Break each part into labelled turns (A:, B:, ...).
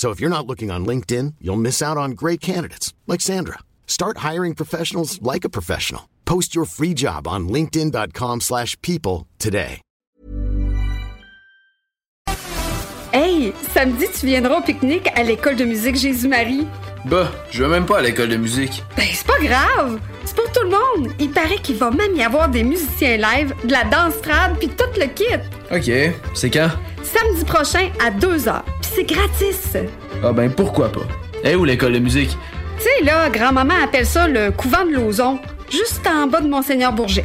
A: So if you're not looking on LinkedIn, you'll miss out on great candidates like Sandra. Start hiring professionals like a professional. Post your free job on linkedin.com/people slash people today.
B: Hey, samedi, tu viendras au pique-nique à l'école de musique Jésus-Marie.
C: Bah, je vais même pas à l'école de musique.
B: Ben, c'est pas grave. C'est pour tout le monde. Il paraît qu'il va même y avoir des musiciens live, de la danse trad, puis tout le kit.
C: Ok, c'est quand?
B: Samedi prochain à 2h. C'est gratis.
C: Ah ben pourquoi pas? Eh où l'école de musique?
B: Tu sais, là, grand-maman appelle ça le couvent de Lauson, juste en bas de Monseigneur Bourget.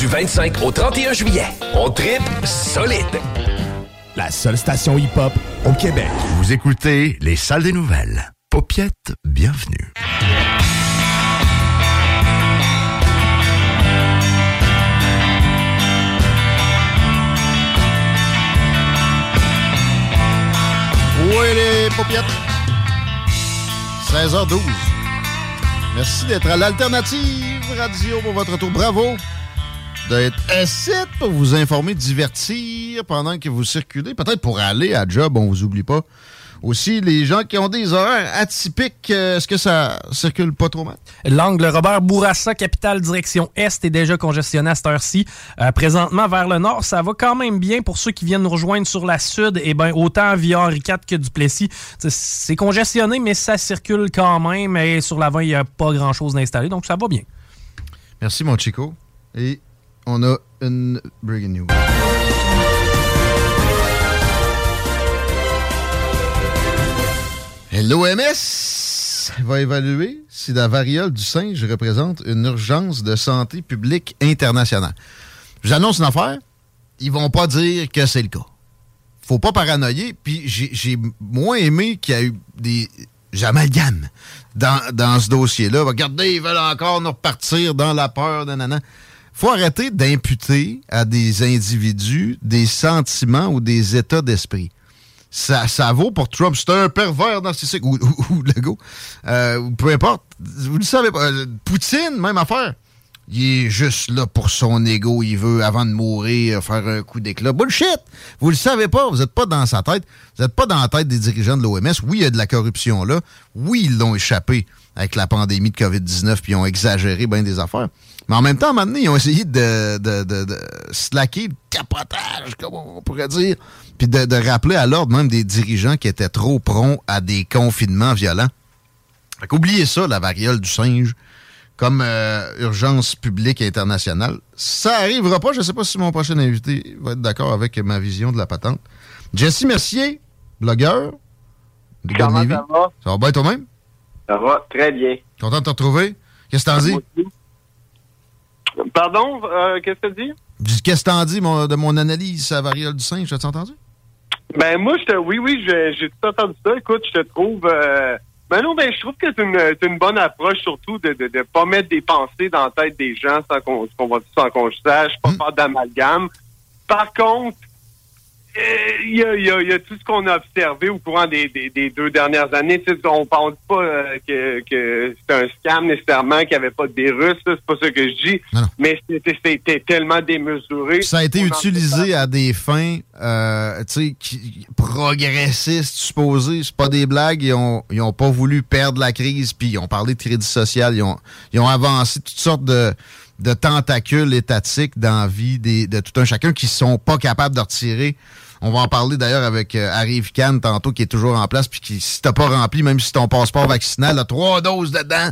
D: du 25 au 31 juillet. On tripe solide.
E: La seule station hip-hop au Québec.
F: Vous écoutez les salles des nouvelles. Paupiette, bienvenue.
G: Oui, les paupiètes? 16h12. Merci d'être à l'Alternative Radio pour votre tour. Bravo d'être assis pour vous informer, divertir pendant que vous circulez. Peut-être pour aller à job, on vous oublie pas. Aussi, les gens qui ont des horaires atypiques, euh, est-ce que ça circule pas trop mal?
H: L'angle Robert Bourassa, capitale direction Est, est déjà congestionné à cette heure-ci. Euh, présentement, vers le nord, ça va quand même bien pour ceux qui viennent nous rejoindre sur la sud. Et ben autant via Henri IV que Duplessis. C'est congestionné, mais ça circule quand même. Et sur l'avant, il n'y a pas grand-chose d'installé, donc ça va bien.
G: Merci, mon Chico. Et on a une breaking news. L'OMS va évaluer si la variole du singe représente une urgence de santé publique internationale. J'annonce une affaire, ils vont pas dire que c'est le cas. Faut pas paranoïer, puis j'ai moins aimé qu'il y a eu des amalgames dans, dans ce dossier-là. Regardez, ils veulent encore nous repartir dans la peur, nanana. Faut arrêter d'imputer à des individus des sentiments ou des états d'esprit ça, ça vaut pour Trump. C'est un pervers narcissique ou, ou, ou Legault. Euh, peu importe. Vous le savez pas. Euh, Poutine, même affaire. Il est juste là pour son ego. Il veut, avant de mourir, faire un coup d'éclat. Bullshit! Vous le savez pas. Vous n'êtes pas dans sa tête. Vous n'êtes pas dans la tête des dirigeants de l'OMS. Oui, il y a de la corruption là. Oui, ils l'ont échappé avec la pandémie de COVID-19 puis ils ont exagéré bien des affaires. Mais en même temps, maintenant, ils ont essayé de, de, de, de slacker le capotage, comme on pourrait dire, puis de, de rappeler à l'ordre même des dirigeants qui étaient trop prompts à des confinements violents. Fait qu'oubliez ça, la variole du singe, comme euh, urgence publique internationale. Ça arrivera pas. Je sais pas si mon prochain invité va être d'accord avec ma vision de la patente. Jesse Mercier, blogueur. de
I: Comment ça va?
G: Ça va bien toi-même?
I: Ça va très bien.
G: Content de te retrouver? Qu'est-ce que t'en dis?
I: Pardon, euh, qu'est-ce que tu dis?
G: Qu'est-ce que t'en dis mon- de mon analyse la variole du singe? As-tu entendu?
I: Ben moi, je te, oui, oui, j'ai tout entendu ça. Écoute, je te trouve. Euh, ben non, ben je trouve que c'est une, bonne approche, surtout de de, de pas mettre des pensées dans la tête des gens sans qu'on qu'on va sans qu'on sache, pas faire d'amalgame. Par contre, il y, a, y a- y a tout ce qu'on a observé au courant des, des- des deux dernières années. Tu sais, on parle pas euh, que, que c'est un scam nécessairement, qu'il n'y avait pas de virus. là, C'est pas ça que je dis. Mais c'était tellement démesuré.
G: Ça a été utilisé à des fins euh, qui- progressistes, supposées. C'est pas des blagues. Ils ont, ils ont pas voulu perdre la crise, puis ils ont parlé de crédit social. Ils ont, ils ont avancé toutes sortes de, de tentacules étatiques dans de tout un chacun qui sont pas capables de retirer. On va en parler d'ailleurs avec euh, Arrive tantôt, qui est toujours en place, puis qui, si t'as pas rempli, même si ton passeport vaccinal a trois doses dedans,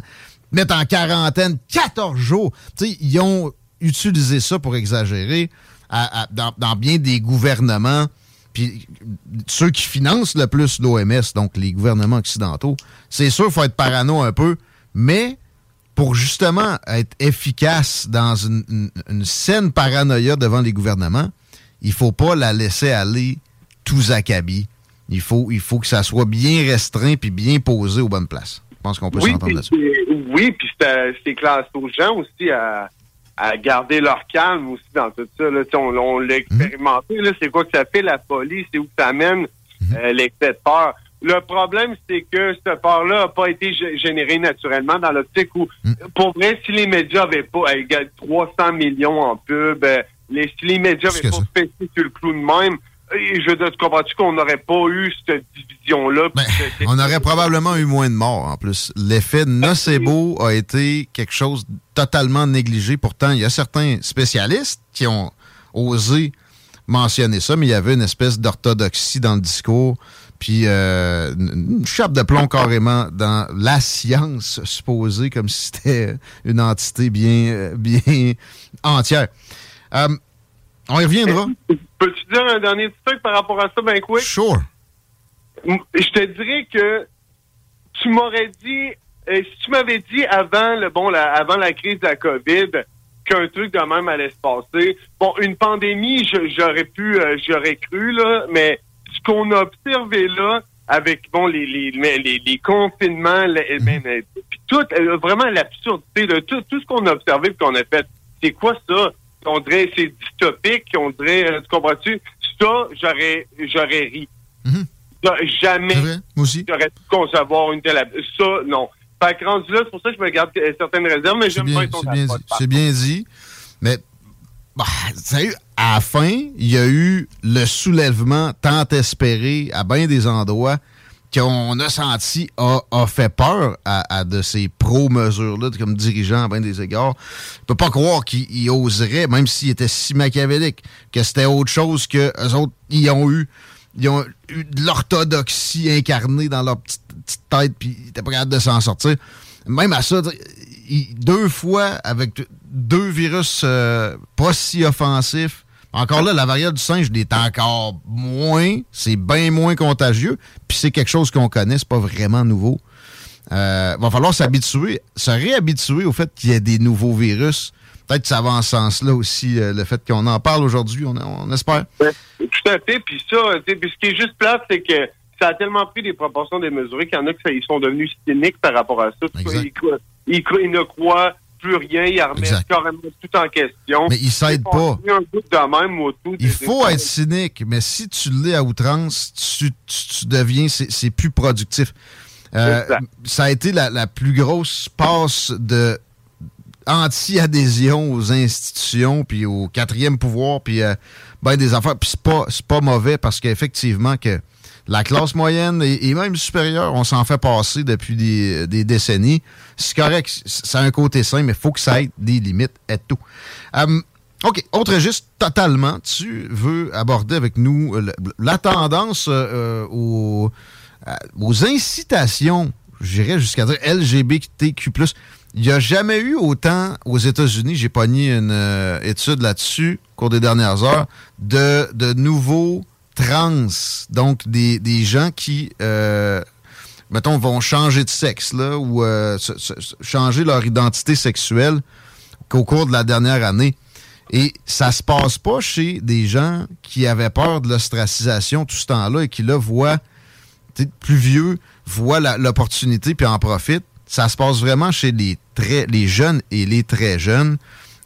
G: mettre en quarantaine 14 jours. Tu sais, ils ont utilisé ça pour exagérer dans, dans bien des gouvernements. Puis ceux qui financent le plus l'OMS, donc les gouvernements occidentaux, c'est sûr faut être parano un peu, mais pour justement être efficace dans une, une- une saine paranoïa devant les gouvernements, il faut pas la laisser aller tous acabit. Il faut, il faut que ça soit bien restreint puis bien posé aux bonnes places. Je pense qu'on peut
I: Oui,
G: s'entendre là-dessus.
I: oui, puis c'est c'est classe aux gens aussi à, à garder leur calme aussi dans tout ça. Là. On, on l'a expérimenté. là. C'est quoi que ça fait la police? C'est où que ça amène euh, l'excès de peur? Le problème, c'est que cette peur-là n'a pas été gé- générée naturellement dans l'optique où, pour vrai, si les médias avaient pas euh, gars, 300 millions en pub, euh, les, si les médias avaient pas fait sur le clou de même, euh, je veux dire, tu comprends-tu qu'on n'aurait pas eu cette division-là? cette-
G: On aurait probablement eu moins de morts en plus. L'effet nocebo a été quelque chose de totalement négligé. Pourtant, il y a certains spécialistes qui ont osé mentionner ça, mais il y avait une espèce d'orthodoxie dans le discours, puis euh, une chape de plomb carrément dans la science supposée, comme si c'était une entité bien, euh, bien entière. Euh, on y reviendra.
I: Peux-tu dire un dernier petit truc par rapport à ça, ben quick?
G: Sure.
I: Je te dirais que tu m'aurais dit, euh, si tu m'avais dit avant le bon, la, avant la crise de la COVID qu'un truc de même allait se passer, bon, une pandémie, j'aurais pu, j'aurais cru là, mais ce qu'on a observé là, avec bon les les les, les confinements, les- ben, euh, puis tout, euh, vraiment l'absurdité de tout, tout ce qu'on a observé et qu'on a fait, c'est quoi ça? On dirait c'est dystopique, on dirait, euh, tu comprends-tu? Ça, j'aurais j'aurais ri. Jamais j'aurais pu concevoir une telle... Ça, non. Fait que rendu là, c'est pour ça que je me garde euh, certaines réserves, mais j'aime pas ton
G: C'est bien, bien dit. Mais, bah, sérieux, à la fin, il y a eu le soulèvement tant espéré à bien des endroits qu'on a senti a, a fait peur à, de ces pro-mesures-là comme dirigeants à bien des égards. Je peux pas croire qu'ils oseraient, même s'ils étaient si machiavéliques, que c'était autre chose que autres, ils ont eu ils ont eu de l'orthodoxie incarnée dans leur petite, tête, puis ils n'étaient pas capables de s'en sortir. Même à ça, deux fois avec deux virus euh, pas si offensifs. Encore là, la variole du singe est encore moins, c'est bien moins contagieux, puis c'est quelque chose qu'on connaît, c'est pas vraiment nouveau. Euh, va falloir s'habituer, se réhabituer au fait qu'il y ait des nouveaux virus. Peut-être que ça va en ce sens-là aussi, euh, le fait qu'on en parle aujourd'hui, on, on espère.
I: Tout à fait. Puis ça, tu sais, puis ce qui est juste plate, c'est que ça a tellement pris des proportions démesurées qu'il y en a qui sont devenus cyniques par rapport à ça. Ils, ils ils ne croient plus rien, ils remettent carrément tout en question.
G: Mais ils s'aident pas.
I: Un bout de même autour
G: Il faut être cynique, mais si tu l'es à outrance, tu, tu- tu deviens, c'est plus productif. Euh, ça a été la, la plus grosse passe de anti-adhésion aux institutions, puis au quatrième pouvoir, puis euh, ben des affaires. Puis c'est pas, c'est pas mauvais parce qu'effectivement que la classe moyenne et, même supérieure, on s'en fait passer depuis des, décennies. C'est correct, ça a un côté sain, mais il faut que ça ait des limites et tout. Euh, OK, autre registre totalement. Tu veux aborder avec nous la tendance euh, euh, aux, euh, aux incitations, j'irais jusqu'à dire LGBTQ+. Il n'y a jamais eu autant aux États-Unis, j'ai pogné une étude là-dessus au cours des dernières heures, de nouveaux trans, donc des, gens qui, euh, mettons, vont changer de sexe, ou euh, changer leur identité sexuelle qu'au cours de la dernière année. Et ça se passe pas chez des gens qui avaient peur de l'ostracisation tout ce temps-là et qui, là, voient, plus vieux, voient l'opportunité puis en profitent. Ça se passe vraiment chez les, les jeunes et les très jeunes.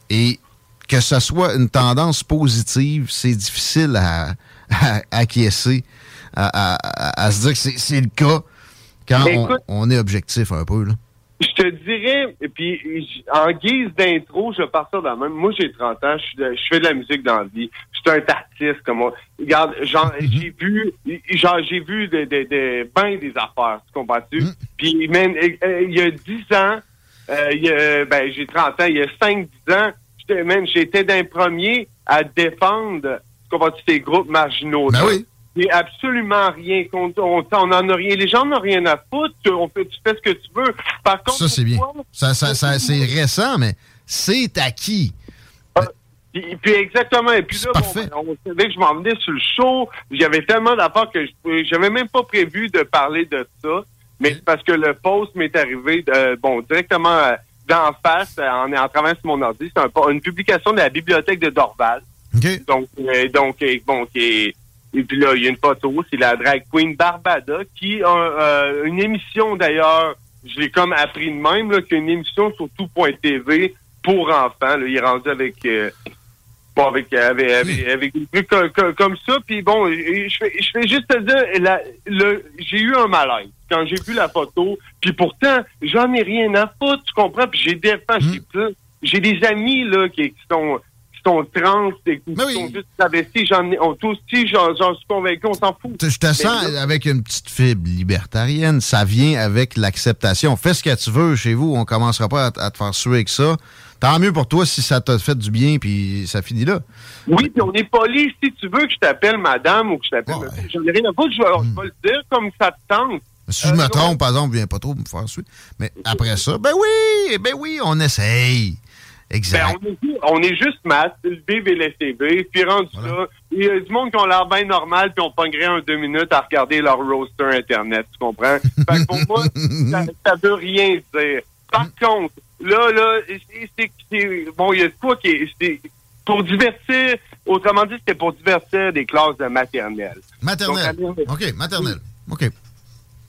G: Et que ce soit une tendance positive, c'est difficile à, à, acquiescer, à, à, à, se dire que c'est le cas quand on, écoute, on, est objectif un peu. Là.
I: Je te dirais, et puis en guise d'intro, je vais partir dans même. Moi, j'ai 30 ans, je, je, fais de la musique dans la vie. Je suis un artiste comme moi. Regarde, genre, mm -hmm. j'ai vu, genre, j'ai vu des de, de, ben des affaires, tu comprends-tu? Mm -hmm. Puis, même, il y a 10 ans, euh, il y a, ben, j'ai 30 ans, il y a 5-10 ans, j'étais d'un premier à défendre, comprends-tu, ces groupes marginaux.
G: Ben oui.
I: C'est absolument rien. On, on, on en a rien. Les gens n'ont rien à foutre. On fait, tu fais ce que tu veux. Par contre,
G: ça c'est bien. Ça, ça, ça c'est récent, mais c'est acquis.
I: Ah, puis, puis, exactement. Et puis là, bon, ben, on savait que je m'en venais sur le show. J'avais tellement d'affaires que j'avais même pas prévu de parler de ça. Mais parce que le post m'est arrivé, de, bon, directement d'en face, en, en travaillant sur mon ordi. C'est un, une publication de la bibliothèque de Dorval.
G: Okay.
I: Donc, euh, donc, bon, qui est et puis là, il y a une photo, c'est la drag queen Barbada qui a euh, une émission d'ailleurs, je l'ai comme appris de même, là, qui a une émission sur tout.tv pour enfants. Là, il est rendu avec euh, bon, avec, avec, avec, avec des trucs comme, comme ça. Puis bon, je fais, je fais juste te dire, j'ai eu un malaise quand j'ai vu la photo. Puis pourtant, j'en ai rien à foutre, tu comprends? Puis j'ai des mmh. j'ai des amis là qui, qui sont sont trans et qui
G: oui.
I: sont juste travestis, j'en ai, on, aussi, j'en, suis convaincu, on s'en fout.
G: Je te sens là, avec une petite fibre libertarienne. Ça vient avec l'acceptation. Fais ce que tu veux chez vous. On commencera pas à, à te faire suer avec ça. Tant mieux pour toi si ça t'a fait du bien puis ça finit là.
I: Oui, puis on est poli. Si tu veux que je t'appelle madame ou que je t'appelle... Ouais. J'en ai rien à foutre. Je vais, mm. le dire comme ça te tente.
G: Si je me trompe, par exemple, viens pas trop me faire suer. Mais après ça, ben oui, ben oui, on essaye. Exact.
I: Ben, on, est, on, est, juste maths, le BB et puis rendu voilà. là, il y a du monde qui ont l'air bien normal, puis on pognerait un deux minutes à regarder leur roster Internet, tu comprends? fait que pour moi, ça, ça veut rien dire. Par contre, là, là, c'est bon, il y a de quoi qui est, pour divertir, autrement dit, c'était pour divertir des classes de maternelle.
G: Maternelle. Donc, OK, maternelle. OK.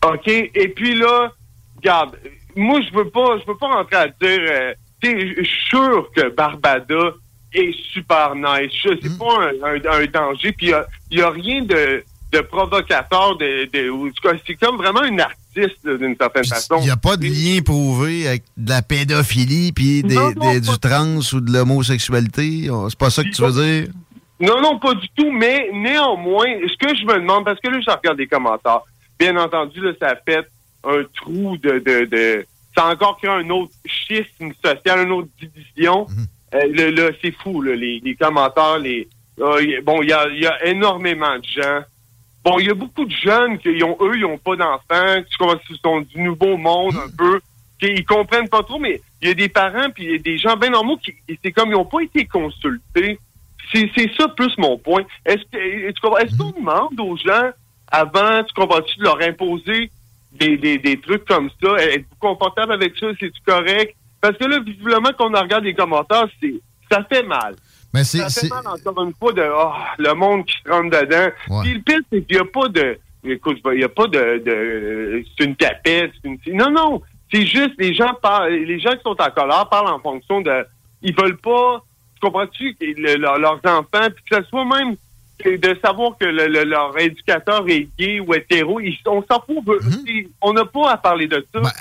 I: OK, et puis là, regarde, moi, je veux pas, je veux pas rentrer à dire, euh, je suis sûr que Barbada est super nice. C'est mm. pas un, un, un, danger. Puis il n'y a, a, rien de, de provocateur. De, de, c'est comme vraiment une artiste d'une certaine façon.
G: Il n'y a pas de lien prouvé avec de la pédophilie puis des, non, non, des, du trans ou de l'homosexualité. C'est pas ça que tu veux dire?
I: Non, non, pas du tout. Mais néanmoins, ce que je me demande, parce que là, je regarde des commentaires. Bien entendu, là, ça fait un trou de, de, de ça a encore créé un autre schisme social, une autre division. -hmm. euh, là, c'est fou, là, les, les, commentaires, les. Euh, bon, il y a, y a, énormément de gens. Bon, il y a beaucoup de jeunes qui ont, eux, ils n'ont pas d'enfants, qui sont du nouveau monde un peu, qui ils comprennent pas trop, mais il y a des parents puis il y a des gens bien normaux qui c'est comme ils n'ont pas été consultés. C'est ça plus mon point. Est-ce que est-ce qu'on demande aux gens avant, tu comprends-tu, de leur imposer des, des, des trucs comme ça. Êtes-vous confortable avec ça? C'est-tu correct? Parce que là, visiblement, quand on regarde les commentaires, c'est ça fait mal.
G: Mais
I: ça fait mal encore une fois de oh, le monde qui se rentre dedans.
G: Ouais.
I: Puis le pire, c'est qu'il n'y a pas de. Écoute, il n'y a pas de. de c'est une tapette. Une, non, non. C'est juste les gens parlent. Les gens qui sont en colère parlent en fonction de. Ils veulent pas. Tu comprends-tu? Le, le, leurs enfants, puis que ce soit même de savoir que le, le, leur éducateur est gay ou hétéro, ils, on s'en fout. Mm -hmm. On n'a pas à parler de ça.
G: Ben,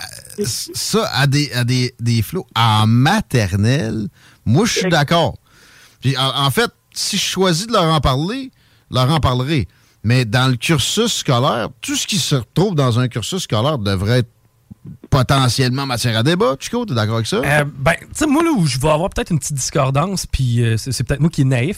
G: ça, à des, à des, des flots en maternelle, moi, je suis d'accord. En, en, fait, si je choisis de leur en parler, leur en parlerai. Mais dans le cursus scolaire, tout ce qui se retrouve dans un cursus scolaire devrait être potentiellement matière à débat. Chico, t'es d'accord avec ça?
H: Euh, ben, tu sais, moi, là où je vais avoir peut-être une petite discordance, puis euh, c'est peut-être moi qui est naïf.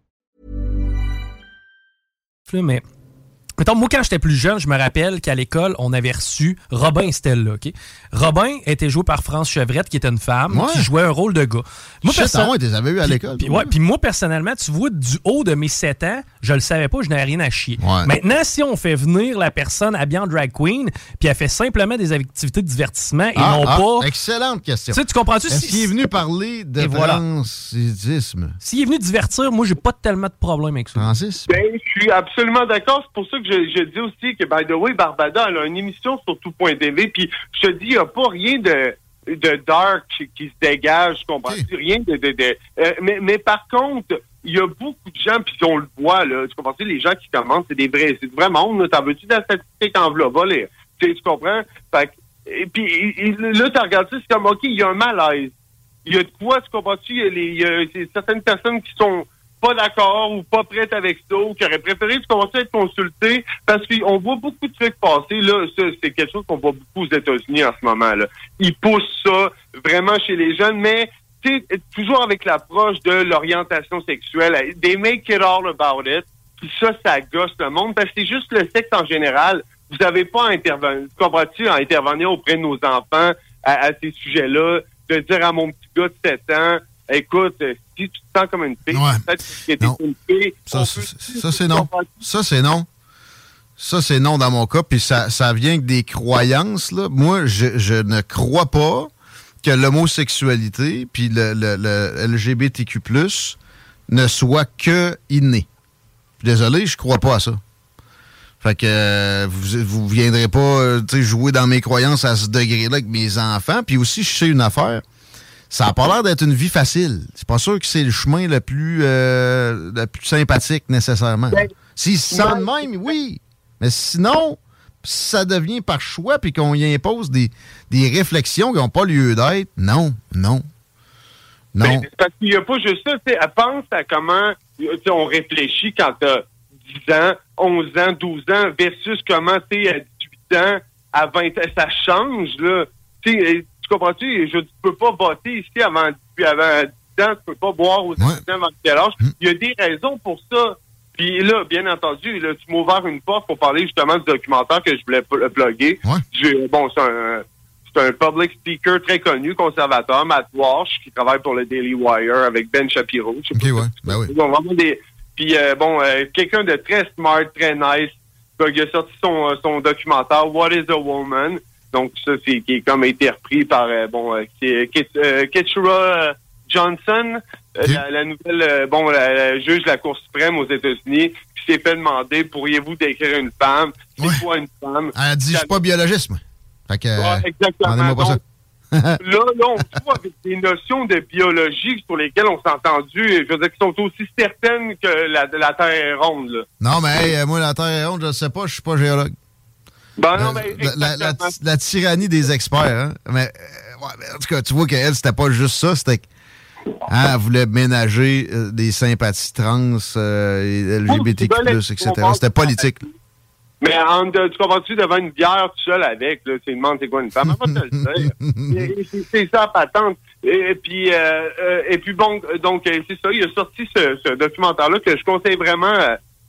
H: Mais Mettons, moi, quand j'étais plus jeune, je me rappelle qu'à l'école, on avait reçu Robin et Stella, OK? Robin était joué par France Chevrette, qui était une femme,
G: Ouais.
H: qui jouait un rôle de gars.
G: Shit,
H: perso-
G: ah avais eu à
H: Puis-
G: l'école,
H: Puis,
G: toi,
H: ouais, puis moi, personnellement, tu vois, du haut de mes 7 ans, je le savais pas, je n'avais rien à chier.
G: Ouais.
H: Maintenant, si on fait venir la personne habillée en drag queen, puis elle fait simplement des activités de divertissement et
G: Ah,
H: non
G: ah,
H: pas...
G: Excellente question.
H: Tu sais, tu comprends-tu?
G: Est-ce
H: Si-
G: qu'il est venu parler de
H: voilà.
G: francisisme?
H: S'il est venu divertir, moi, j'ai pas tellement de problème avec ça.
G: Francis?
I: Ben, je suis absolument d'accord. C'est pour ça que je, je dis aussi que, by the way, Barbada, elle a une émission sur tout.tv. Puis, je te dis, il n'y a pas rien de, de dark qui se dégage, tu comprends? Rien de... de, de- euh, mais, mais par contre, il y a beaucoup de gens, puis on le voit, là, tu comprends? Les gens qui commencent, c'est des vrais, c'est du vrai monde. T'en veux-tu de la statistique en v'là, les, tu, comprends? Fait que- et puis, et- là, tu regardes ça, c'est comme, OK, il y a un malaise. Il y a de quoi, tu comprends-tu? Il y a, les- il y a certaines personnes qui sont pas d'accord ou pas prêtes avec ça ou qui auraient préféré tu comprends, être consultées parce qu'on voit beaucoup de trucs passer. Là, c'est quelque chose qu'on voit beaucoup aux États-Unis en ce moment. Là. Ils poussent ça vraiment chez les jeunes, mais toujours avec l'approche de l'orientation sexuelle. They make it all about it. Puis ça, ça gosse le monde parce que c'est juste le sexe en général. Vous n'avez pas à intervenir, tu comprends-tu, à intervenir auprès de nos enfants à, à ces sujets-là, de dire à mon petit gars de 7 ans, écoute, euh, si tu te sens comme une fille, peut-être que t'es une fille.
G: Ça, c'est- ça, c'est non. Ça, c'est non. Ça, c'est non dans mon cas. Puis ça, ça vient que des croyances. Là. Moi, je, je ne crois pas que l'homosexualité puis le, le- le LGBTQ+, ne soit que inné. Désolé, je crois pas à ça. Fait que euh, vous, vous viendrez pas euh, jouer dans mes croyances à ce degré-là avec mes enfants. Puis aussi, je sais une affaire. Ça a pas l'air d'être une vie facile. C'est pas sûr que c'est le chemin le plus, euh, le plus sympathique nécessairement. S'ils se sentent de même, oui. Mais sinon, ça devient par choix puis qu'on y impose des, des réflexions qui n'ont pas lieu d'être. Non, non. Non.
I: Ben, parce qu'il n'y a pas juste ça. tu sais, Elle pense à comment on réfléchit quand tu as 10 ans, 11 ans, 12 ans, versus comment tu à 18 ans, à 20 ans. Ça change, là. Tu sais, tu comprends-tu? Je ne peux pas voter ici avant, avant 10 ans, tu peux pas boire aux 18 ans avant quel âge. Il y a des raisons pour ça. Puis là, bien entendu, là, tu m'as ouvert une porte pour parler justement du documentaire que je voulais pl- plugger. Je- bon, c'est un, c'est un public speaker très connu, conservateur, Matt Walsh, qui travaille pour le Daily Wire avec Ben Shapiro. Je sais
G: ouais. Ben oui.
I: vraiment des. Puis euh, bon, euh, quelqu'un de très smart, très nice. Il a sorti son, euh, son documentaire What is a Woman? Donc ça, c'est qui est comme été repris par euh, bon euh, euh, euh, Johnson, la, la nouvelle bon la, la juge de la Cour suprême aux États-Unis, qui s'est fait demander pourriez-vous décrire une femme? C'est quoi une femme?
G: Elle dit, je suis pas biologiste, moi. Fait que.
I: exactement.
G: ça.
I: là, là, on trouve avec des notions de biologie sur lesquelles on s'est entendu, je veux dire, qui sont aussi certaines que la, la Terre est ronde. Là.
G: Non, mais hey, moi, la Terre est ronde, je ne sais pas, je suis pas géologue.
I: Ben non, mais
G: La, la- la- la tyrannie des experts, hein? Mais, euh, en tout cas, tu vois qu'elle, c'était pas juste ça, c'était hein, elle voulait ménager euh, des sympathies trans, euh, et LGBTQ, etc. C'était politique.
I: Mais en, tu comprends-tu devant une bière tout seul avec, là, tu demandes c'est quoi une femme, elle va te le dire. Et- et C'est ça, patente. Et, et puis, euh, et puis bon, donc, c'est ça, il a sorti ce, ce documentaire-là que je conseille vraiment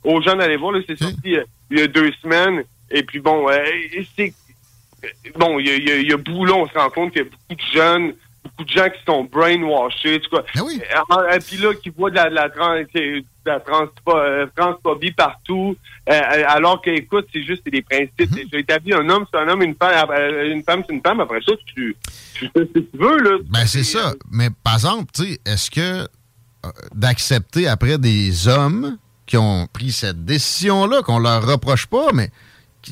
I: aux gens d'aller voir. C'est sorti il y a deux semaines. Et puis bon, euh, c'est bon, il y a, y a, a on se rend compte qu'il y a beaucoup de jeunes, beaucoup de gens qui sont brainwashés, tu vois. Et, et puis là, qui voient de la, de la, trans, de la trans, euh, transphobie partout, euh, alors que, écoute, c'est juste des principes. J'ai établi un homme, c'est un homme, une femme, euh, une femme, c'est une femme. Après ça, tu, tu fais ce que tu veux, là.
G: Ben, c'est ça. Mais par exemple, tu sais, est-ce que euh, d'accepter après des hommes qui ont pris cette décision-là, qu'on leur reproche pas, mais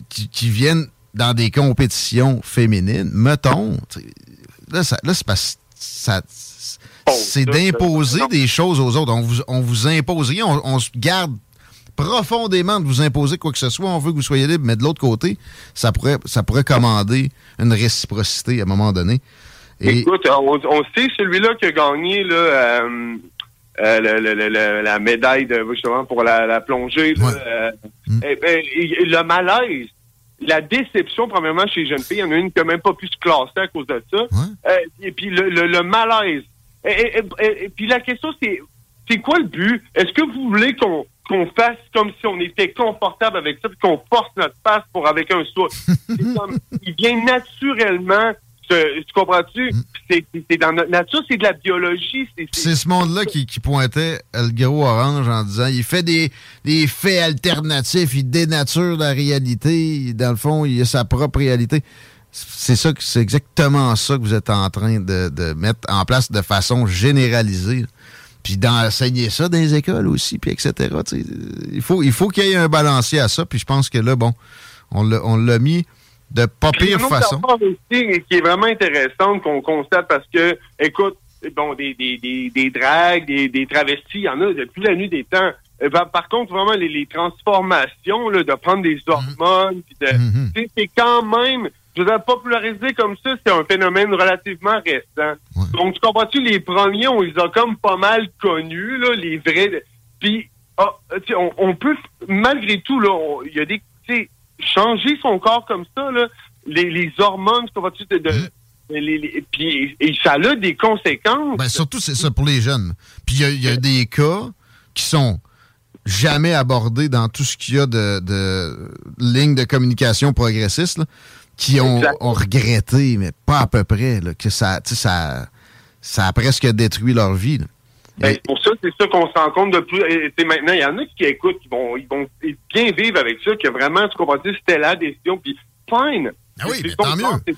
G: qui, viennent dans des compétitions féminines, mettons, là, ça- là, c'est parce ça. C'est d'imposer des choses aux autres. On vous, on vous impose rien. On, on se garde profondément de vous imposer quoi que ce soit. On veut que vous soyez libre, mais de l'autre côté, ça pourrait, ça pourrait commander une réciprocité à un moment donné.
I: Écoute, on, on sait celui-là qui a gagné là, euh, euh, le- le- le- le- la médaille de, justement pour la, la plongée. euh, eh ben, et- et le malaise, la déception, premièrement, chez les jeunes filles, il y en a une qui n'a même pas pu se classer à cause de ça. Euh, et puis le, malaise. Et, puis la question, c'est c'est quoi le but? Est-ce que vous voulez qu'on qu'on fasse comme si on était confortable avec ça, puis qu'on force notre passe pour avec un comme, il vient naturellement, tu comprends-tu? C'est c'est dans notre nature, c'est de la biologie. c'est-
G: ce monde-là qui, qui pointait le gros orange en disant il fait des, des faits alternatifs, il dénature la réalité. Dans le fond, il a sa propre réalité. C'est ça, c'est exactement ça que vous êtes en train de, de mettre en place de façon généralisée. là. Puis d'enseigner ça dans les écoles aussi, puis etc. Il faut il faut qu'il y ait un balancier à ça. Puis je pense que là, bon, on l'a mis de pas pire
I: une autre
G: façon.
I: aussi qui est vraiment intéressante qu'on constate parce que, écoute, bon, des, des, des, des dragues, des, des travestis, il y en a depuis la nuit des temps. Euh, par, par contre, vraiment, les, les transformations, là, de prendre des hormones, puis de, sais, c'est quand même, je veux dire, populariser comme ça, c'est un phénomène relativement récent. Donc, tu comprends-tu, les premiers, on les a comme pas mal connus, là, les vrais. Puis, ah, on, on peut, malgré tout, là, il y a des, changer son corps comme ça, là, les, les hormones, tu comprends-tu, de, de- les- les- puis, et ça a des conséquences.
G: Ben, surtout, c'est ça pour les jeunes. Puis il y a- il y, a des cas qui sont jamais abordés dans tout ce qu'il y a de, de lignes de communication progressistes, là, qui ont, regretté, mais pas à peu près, là, que ça, ça, ça a presque détruit leur vie. là.
I: Ben, pour ça, c'est ça qu'on se rend compte de plus. et, maintenant, il y en a qui écoutent, qui vont, ils vont bien vivre avec ça, que vraiment, tu comprends, c'était la décision, puis fine.
G: Ah oui,
I: C'est
G: mais tant mieux.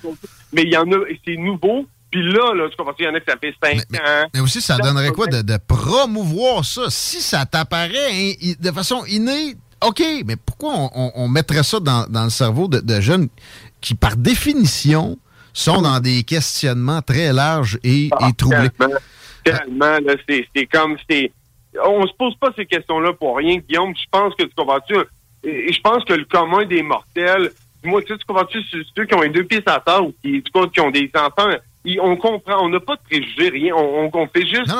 I: Mais il y en a, et c'est nouveau, puis là, là, tu comprends, il y en a qui ça fait 5 ans.
G: Mais aussi, ça donnerait quoi de, de promouvoir ça? Si ça t'apparaît hein, de façon innée, OK, mais pourquoi on, on- on mettrait ça dans, dans le cerveau de, de jeunes qui, par définition, sont dans des questionnements très larges et, et troublés?
I: Tellement, là, c'est c'est comme, c'est... On se pose pas ces questions-là pour rien, Guillaume. Je pense que tu comprends-tu, je pense que le commun des mortels, moi, tu sais, tu comprends-tu, ceux ceux qui ont les deux pieds à terre ou qui, qui ont des enfants, ils- on comprend, on n'a pas de préjugés, rien. On, on, on fait juste...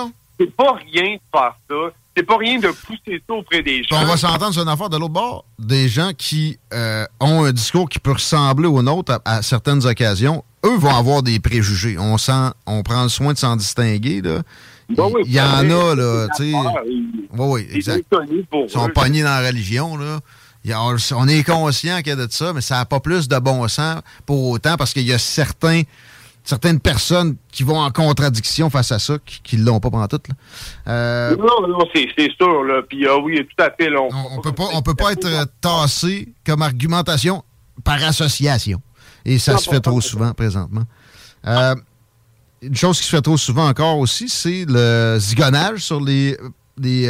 I: C'est pas rien de faire ça. C'est pas rien de pousser ça auprès des gens.
G: on va s'entendre sur une affaire de l'autre bord. Des gens qui euh, ont un discours qui peut ressembler au nôtre à, à certaines occasions, eux vont avoir des préjugés. On sent, on prend le soin de s'en distinguer. Là. Il il y en a, là, tu sais. Oui, oui, exact. Ils sont pognés dans la religion, là. On est conscient qu'il y a de ça, mais ça n'a pas plus de bon sens pour autant parce qu'il y a certains, certaines personnes qui vont en contradiction face à ça, qui ne l'ont pas pendant tout. Euh,
I: Non, non, c'est sûr, là. Puis, ah oui, tout à fait, là.
G: on peut pas, on peut pas être euh, tassé comme argumentation par association. Et ça se fait trop souvent présentement. Euh, une chose qui se fait trop souvent encore aussi, c'est le zigonnage sur les, les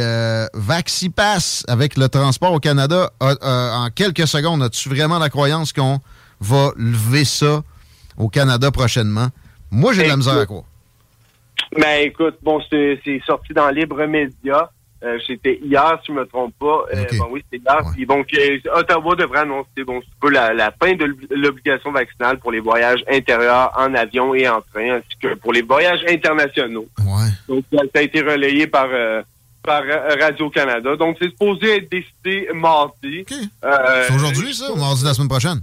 G: Vaxipass avec le transport au Canada. Euh, en quelques secondes, as-tu vraiment la croyance qu'on va lever ça au Canada prochainement? Moi, j'ai de la misère à croire.
I: Ben écoute, bon, c'est sorti dans Libre Média. Euh, C'était hier, si je me trompe pas. Euh, bon, oui, c'était hier. Donc, euh, Ottawa devrait annoncer peu la, la fin de l'obligation vaccinale pour les voyages intérieurs en avion et en train, ainsi que pour les voyages internationaux. Donc, ça a été relayé par, euh, par Radio-Canada. Donc, c'est supposé être décidé mardi.
G: C'est aujourd'hui, ça, ou mardi de la semaine prochaine?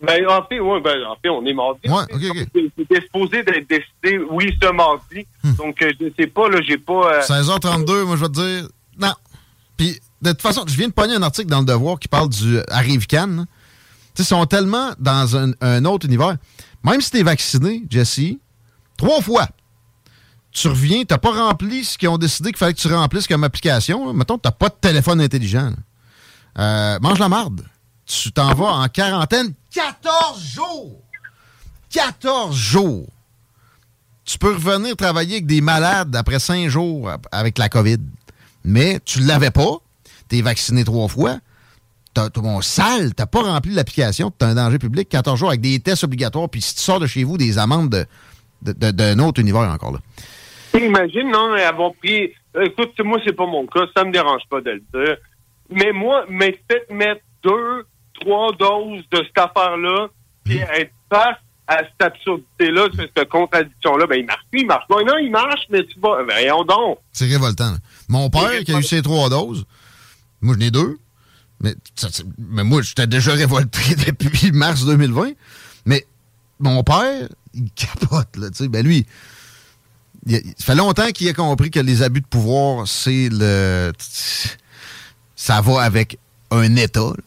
I: Ben, en fait, ouais, ben, en fait, on est mardi.
G: Ouais, ok, ok.
I: Donc, C'était supposé d'être décidé, oui, ce mardi. Donc, euh, je sais pas, là, j'ai pas... euh,
G: 16h32, moi, je vais te dire, non. Puis, de toute façon, je viens de pogner un article dans Le Devoir qui parle du Arrive Cannes. Tu sais, ils sont tellement dans un, un autre univers. Même si tu es vacciné, Jesse, trois fois, tu reviens, tu pas rempli ce qu'ils ont décidé qu'il fallait que tu remplisses comme application. là. Mettons tu pas de téléphone intelligent. Euh, mange la marde. Tu t'en vas en quarantaine 14 jours. 14 jours. Tu peux revenir travailler avec des malades après 5 jours avec la COVID. Mais tu ne l'avais pas. Tu es vacciné trois fois. T'as t'as- bon, sale, t'as pas rempli l'application, tu as un danger public, 14 jours avec des tests obligatoires, puis si tu sors de chez vous, des amendes de- de- d'un autre univers encore là.
I: Imagine, non, avoir pris. Écoute, moi, c'est pas mon cas, ça me dérange pas de le dire. Mais moi, mais peut-être mettre deux, trois doses de cette affaire-là, puis être face à cette absurdité-là, cette contradiction-là. Ben, il marche plus, il marche pas. Non, il marche, mais tu vas. Ben, voyons donc.
G: C'est révoltant. Mon père, qui a eu ses trois doses, moi, je n'ai deux. Mais, ça, mais moi, j'étais déjà révolté depuis mars 2020. Mais mon père, il capote, là. Tu sais, ben lui, il, il- ça fait longtemps qu'il a compris que les abus de pouvoir, c'est le. Ça va avec un État. là.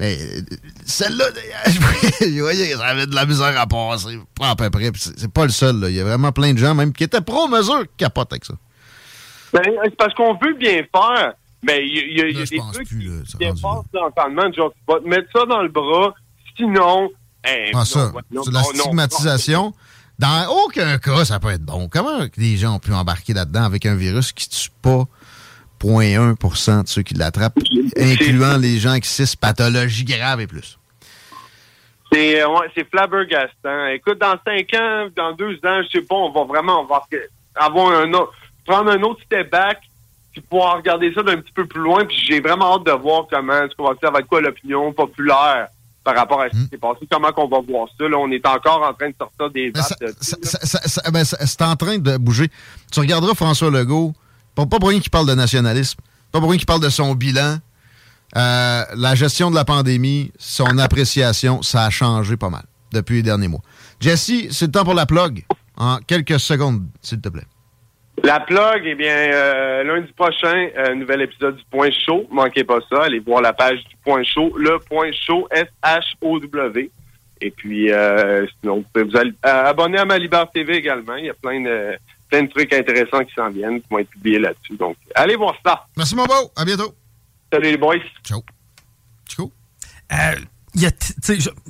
G: Mais euh, celle-là, vous voyez, ça avait de la misère à passer. Pas à peu près. C'est pas le seul. là. Il y a vraiment plein de gens, même qui étaient pro-mesure, qui capotent avec ça.
I: Ben, c'est parce qu'on veut bien faire, mais il y, a- il y a- il y a des trucs qui bien faire l'entendement. Genre, tu vas te mettre ça dans le bras, sinon... hein,
G: Ah, ça,
I: non, non,
G: c'est de la
I: non, non,
G: stigmatisation. Dans aucun cas, ça peut être bon. Comment les gens ont pu embarquer là-dedans avec un virus qui tue pas? 0.1 de ceux qui l'attrapent, incluant les gens qui cissent pathologies graves et plus?
I: C'est euh, ouais, flabbergastant. Écoute, dans cinq ans, dans deux ans, je sais pas, on va vraiment avoir, avoir un autre, prendre un autre step back, puis pouvoir regarder ça d'un petit peu plus loin. Puis j'ai vraiment hâte de voir comment est-ce qu'on va faire avec quoi l'opinion populaire par rapport à ce qui s'est passé, comment qu'on va voir ça. Là, on est encore en train de sortir des
G: ben, c'est en train de bouger. Tu regarderas François Legault, pas, pour rien qu'il parle de nationalisme, pas pour rien qu'il parle de son bilan. Euh, la gestion de la pandémie, son appréciation, ça a changé pas mal depuis les derniers mois. Jesse, c'est le temps pour la plug. En quelques secondes, s'il te plaît.
I: La plug, eh bien, euh, lundi prochain, euh, nouvel épisode du Point Chaud. Manquez pas ça. Allez voir la page du Point Chaud. Le Point Chaud, S-H-O-W. Et puis, euh, sinon, vous pouvez vous abonner à Malibar TV également. Il y a plein de, plein de trucs intéressants qui s'en viennent, qui vont être publiés là-dessus. Donc, allez voir ça.
G: Merci, mon beau. À bientôt.
I: Salut, les boys.
G: Ciao. Chico?
H: Euh, il y a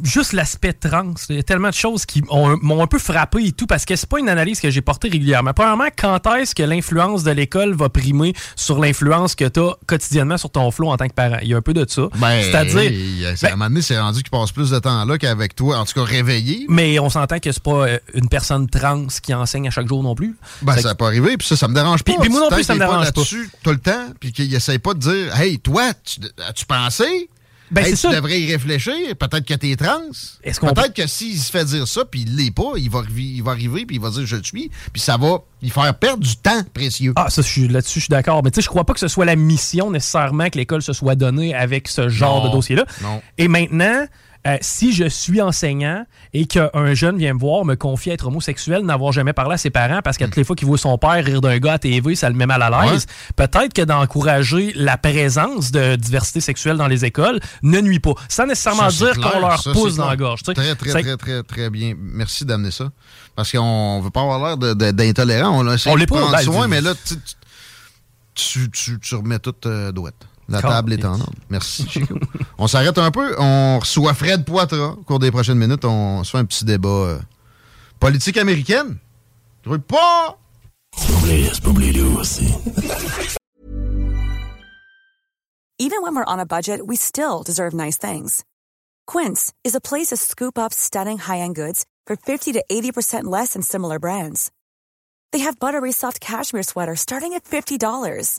H: juste l'aspect trans, il y a tellement de choses qui ont- m'ont un peu frappé et tout, parce que c'est pas une analyse que j'ai portée régulièrement. Premièrement, quand est-ce que l'influence de l'école va primer sur l'influence que tu as quotidiennement sur ton flow en tant que parent? Il y a un peu de ça.
G: Ben,
H: C'est-à-dire,
G: il- à un moment donné, c'est rendu qu'il passe plus de temps là qu'avec toi, en tout cas réveillé.
H: mais on s'entend que c'est pas euh, une personne trans qui enseigne à chaque jour non plus.
G: Ben,
H: Fait
G: ça
H: que-
G: n'a pas arrivé, puis ça, ça me dérange pas.
H: Puis- moi non plus, ça me dérange pas.
G: là-dessus tout le temps, puis qu'il essaie pas de dire Hey, toi, tu, as-tu pensé?
H: Ben,
G: Hey, tu
H: ça.
G: devrais y réfléchir. Peut-être que t'es trans. Peut-être que s'il se fait dire ça, puis il l'est pas, il va, il va arriver, puis il va dire je le suis, puis ça va lui faire perdre du temps précieux.
H: Ah, ça, je suis là-dessus, je suis d'accord. Mais tu sais, je crois pas que ce soit la mission nécessairement que l'école se soit donnée avec ce genre
G: Non,
H: de dossier-là.
G: non.
H: Et maintenant, euh, si je suis enseignant et qu'un jeune vient me voir, me confier être homosexuel, n'avoir jamais parlé à ses parents parce qu'à toutes les fois qu'il voit son père rire d'un gars à TV, ça le met mal à l'aise, peut-être que d'encourager la présence de diversité sexuelle dans les écoles ne nuit pas. Sans nécessairement
G: Ça,
H: dire qu'on leur
G: ça,
H: pousse dans la gorge.
G: Très, très, très, très, très bien. Merci d'amener ça. Parce qu'on veut pas avoir l'air d'intolérant. On
H: On l'est pas,
G: prendre
H: ben,
G: soin, mais là, tu, tu, tu, tu remets tout euh, douette. La
H: Car-
G: table est en ordre. Merci, Chico. on s'arrête un peu. On reçoit Fred Poitras. Au cours des prochaines minutes, on se fait un petit débat euh, politique américaine. Je veux pas...
J: Even when we're on a budget, we still deserve nice things. Quince is a place to scoop up stunning high-end goods for 50 to 80% less than similar brands. They have buttery soft cashmere sweaters starting at $50,